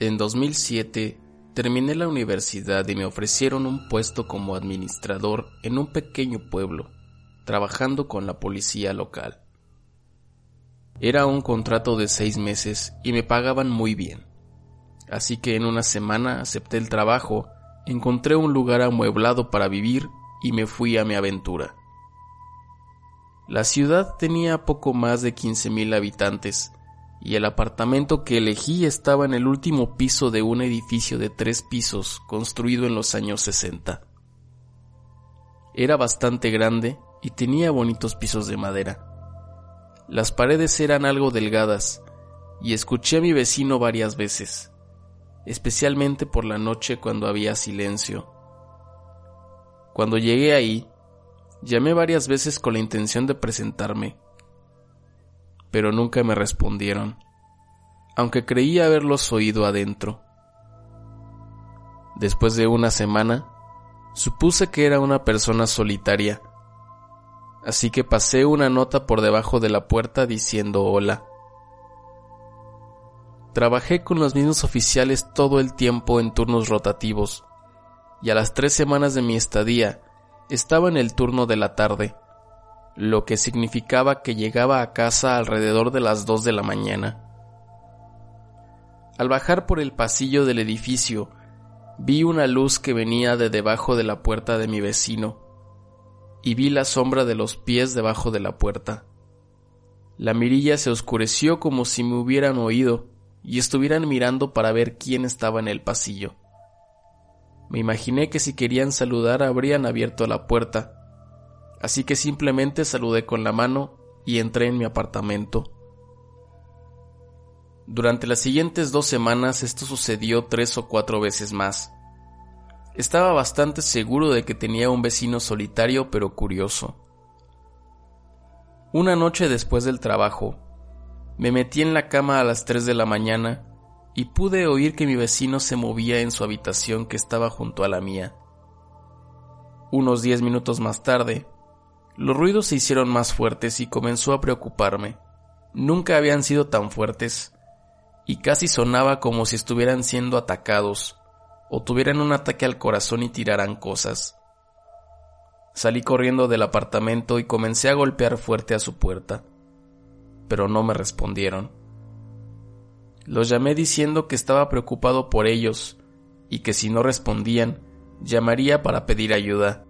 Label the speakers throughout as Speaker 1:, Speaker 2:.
Speaker 1: En 2007 terminé la universidad y me ofrecieron un puesto como administrador en un pequeño pueblo, trabajando con la policía local. Era un contrato de seis meses y me pagaban muy bien. Así que en una semana acepté el trabajo, encontré un lugar amueblado para vivir y me fui a mi aventura. La ciudad tenía poco más de 15.000 habitantes y el apartamento que elegí estaba en el último piso de un edificio de tres pisos construido en los años 60. Era bastante grande y tenía bonitos pisos de madera. Las paredes eran algo delgadas y escuché a mi vecino varias veces, especialmente por la noche cuando había silencio. Cuando llegué ahí, llamé varias veces con la intención de presentarme, pero nunca me respondieron, aunque creía haberlos oído adentro. Después de una semana, supuse que era una persona solitaria, así que pasé una nota por debajo de la puerta diciendo hola. Trabajé con los mismos oficiales todo el tiempo en turnos rotativos, y a las tres semanas de mi estadía estaba en el turno de la tarde lo que significaba que llegaba a casa alrededor de las dos de la mañana. Al bajar por el pasillo del edificio, vi una luz que venía de debajo de la puerta de mi vecino, y vi la sombra de los pies debajo de la puerta. La mirilla se oscureció como si me hubieran oído y estuvieran mirando para ver quién estaba en el pasillo. Me imaginé que si querían saludar habrían abierto la puerta, así que simplemente saludé con la mano y entré en mi apartamento. Durante las siguientes dos semanas esto sucedió tres o cuatro veces más. Estaba bastante seguro de que tenía un vecino solitario pero curioso. Una noche después del trabajo, me metí en la cama a las tres de la mañana y pude oír que mi vecino se movía en su habitación que estaba junto a la mía. Unos diez minutos más tarde, los ruidos se hicieron más fuertes y comenzó a preocuparme. Nunca habían sido tan fuertes y casi sonaba como si estuvieran siendo atacados o tuvieran un ataque al corazón y tiraran cosas. Salí corriendo del apartamento y comencé a golpear fuerte a su puerta, pero no me respondieron. Los llamé diciendo que estaba preocupado por ellos y que si no respondían, llamaría para pedir ayuda.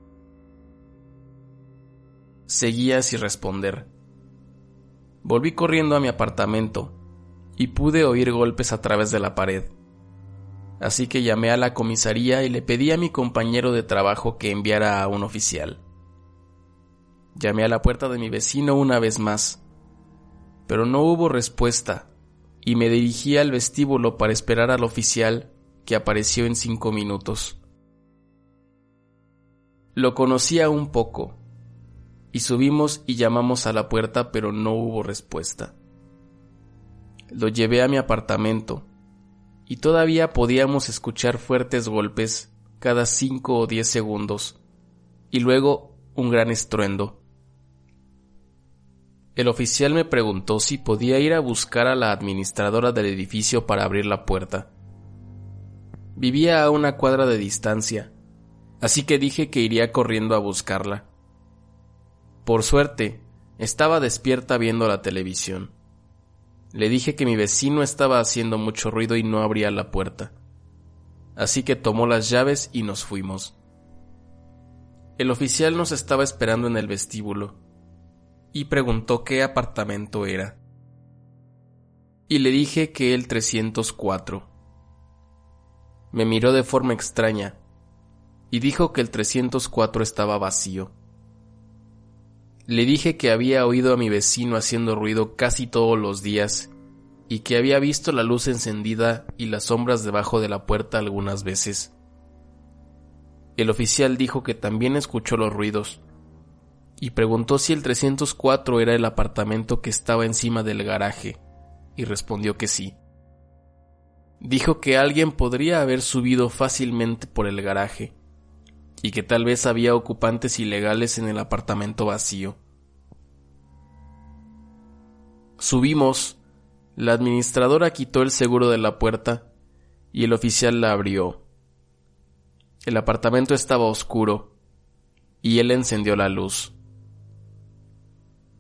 Speaker 1: Seguía sin responder. Volví corriendo a mi apartamento y pude oír golpes a través de la pared. Así que llamé a la comisaría y le pedí a mi compañero de trabajo que enviara a un oficial. Llamé a la puerta de mi vecino una vez más, pero no hubo respuesta y me dirigí al vestíbulo para esperar al oficial que apareció en cinco minutos. Lo conocía un poco y subimos y llamamos a la puerta pero no hubo respuesta. Lo llevé a mi apartamento y todavía podíamos escuchar fuertes golpes cada cinco o diez segundos y luego un gran estruendo. El oficial me preguntó si podía ir a buscar a la administradora del edificio para abrir la puerta. Vivía a una cuadra de distancia, así que dije que iría corriendo a buscarla. Por suerte, estaba despierta viendo la televisión. Le dije que mi vecino estaba haciendo mucho ruido y no abría la puerta. Así que tomó las llaves y nos fuimos. El oficial nos estaba esperando en el vestíbulo y preguntó qué apartamento era. Y le dije que el 304. Me miró de forma extraña y dijo que el 304 estaba vacío. Le dije que había oído a mi vecino haciendo ruido casi todos los días y que había visto la luz encendida y las sombras debajo de la puerta algunas veces. El oficial dijo que también escuchó los ruidos y preguntó si el 304 era el apartamento que estaba encima del garaje y respondió que sí. Dijo que alguien podría haber subido fácilmente por el garaje y que tal vez había ocupantes ilegales en el apartamento vacío. Subimos, la administradora quitó el seguro de la puerta y el oficial la abrió. El apartamento estaba oscuro y él encendió la luz.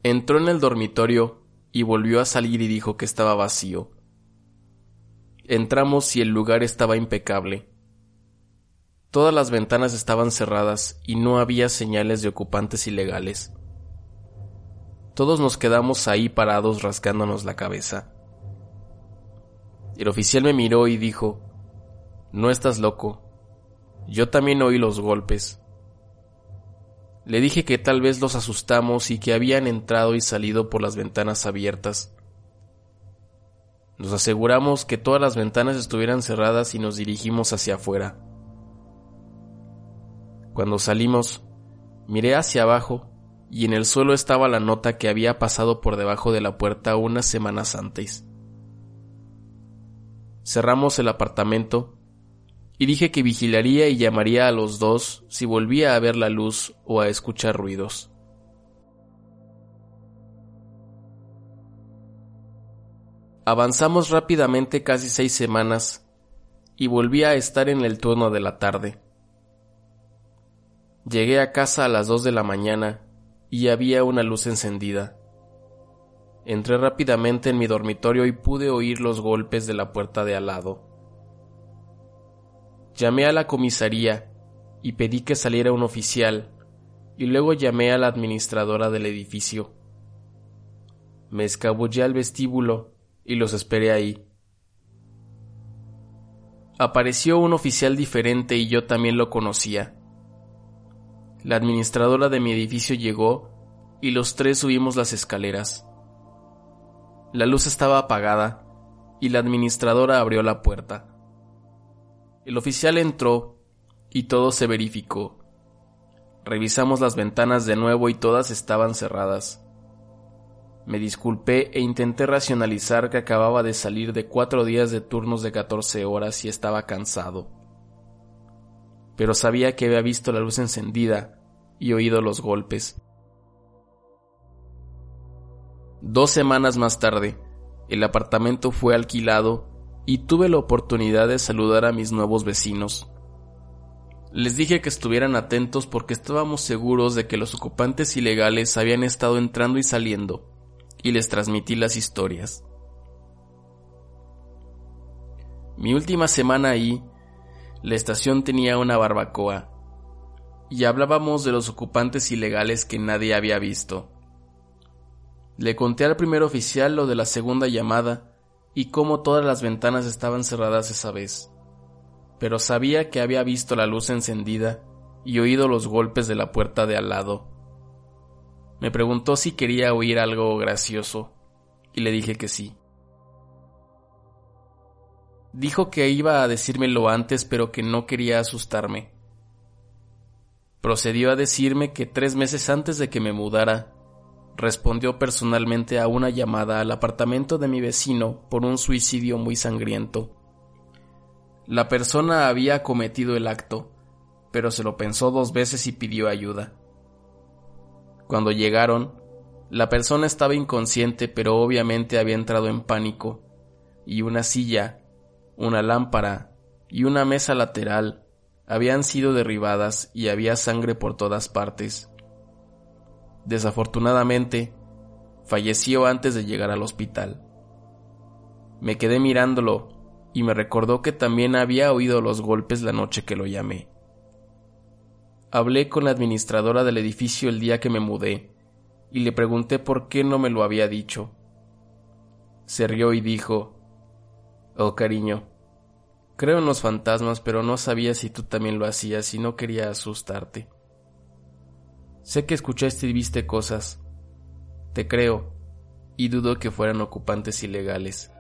Speaker 1: Entró en el dormitorio y volvió a salir y dijo que estaba vacío. Entramos y el lugar estaba impecable. Todas las ventanas estaban cerradas y no había señales de ocupantes ilegales. Todos nos quedamos ahí parados rascándonos la cabeza. El oficial me miró y dijo, No estás loco. Yo también oí los golpes. Le dije que tal vez los asustamos y que habían entrado y salido por las ventanas abiertas. Nos aseguramos que todas las ventanas estuvieran cerradas y nos dirigimos hacia afuera. Cuando salimos, miré hacia abajo y en el suelo estaba la nota que había pasado por debajo de la puerta unas semanas antes. Cerramos el apartamento y dije que vigilaría y llamaría a los dos si volvía a ver la luz o a escuchar ruidos. Avanzamos rápidamente casi seis semanas y volví a estar en el turno de la tarde. Llegué a casa a las dos de la mañana y había una luz encendida. Entré rápidamente en mi dormitorio y pude oír los golpes de la puerta de al lado. Llamé a la comisaría y pedí que saliera un oficial y luego llamé a la administradora del edificio. Me escabullé al vestíbulo y los esperé ahí. Apareció un oficial diferente y yo también lo conocía. La administradora de mi edificio llegó y los tres subimos las escaleras. La luz estaba apagada y la administradora abrió la puerta. El oficial entró y todo se verificó. Revisamos las ventanas de nuevo y todas estaban cerradas. Me disculpé e intenté racionalizar que acababa de salir de cuatro días de turnos de 14 horas y estaba cansado. Pero sabía que había visto la luz encendida y oído los golpes. Dos semanas más tarde, el apartamento fue alquilado y tuve la oportunidad de saludar a mis nuevos vecinos. Les dije que estuvieran atentos porque estábamos seguros de que los ocupantes ilegales habían estado entrando y saliendo, y les transmití las historias. Mi última semana ahí, la estación tenía una barbacoa, y hablábamos de los ocupantes ilegales que nadie había visto. Le conté al primer oficial lo de la segunda llamada y cómo todas las ventanas estaban cerradas esa vez. Pero sabía que había visto la luz encendida y oído los golpes de la puerta de al lado. Me preguntó si quería oír algo gracioso, y le dije que sí. Dijo que iba a decírmelo antes, pero que no quería asustarme. Procedió a decirme que tres meses antes de que me mudara, respondió personalmente a una llamada al apartamento de mi vecino por un suicidio muy sangriento. La persona había cometido el acto, pero se lo pensó dos veces y pidió ayuda. Cuando llegaron, la persona estaba inconsciente, pero obviamente había entrado en pánico, y una silla, una lámpara y una mesa lateral habían sido derribadas y había sangre por todas partes. Desafortunadamente, falleció antes de llegar al hospital. Me quedé mirándolo y me recordó que también había oído los golpes la noche que lo llamé. Hablé con la administradora del edificio el día que me mudé y le pregunté por qué no me lo había dicho. Se rió y dijo, Oh cariño, creo en los fantasmas, pero no sabía si tú también lo hacías y no quería asustarte. Sé que escuchaste y viste cosas. Te creo, y dudo que fueran ocupantes ilegales.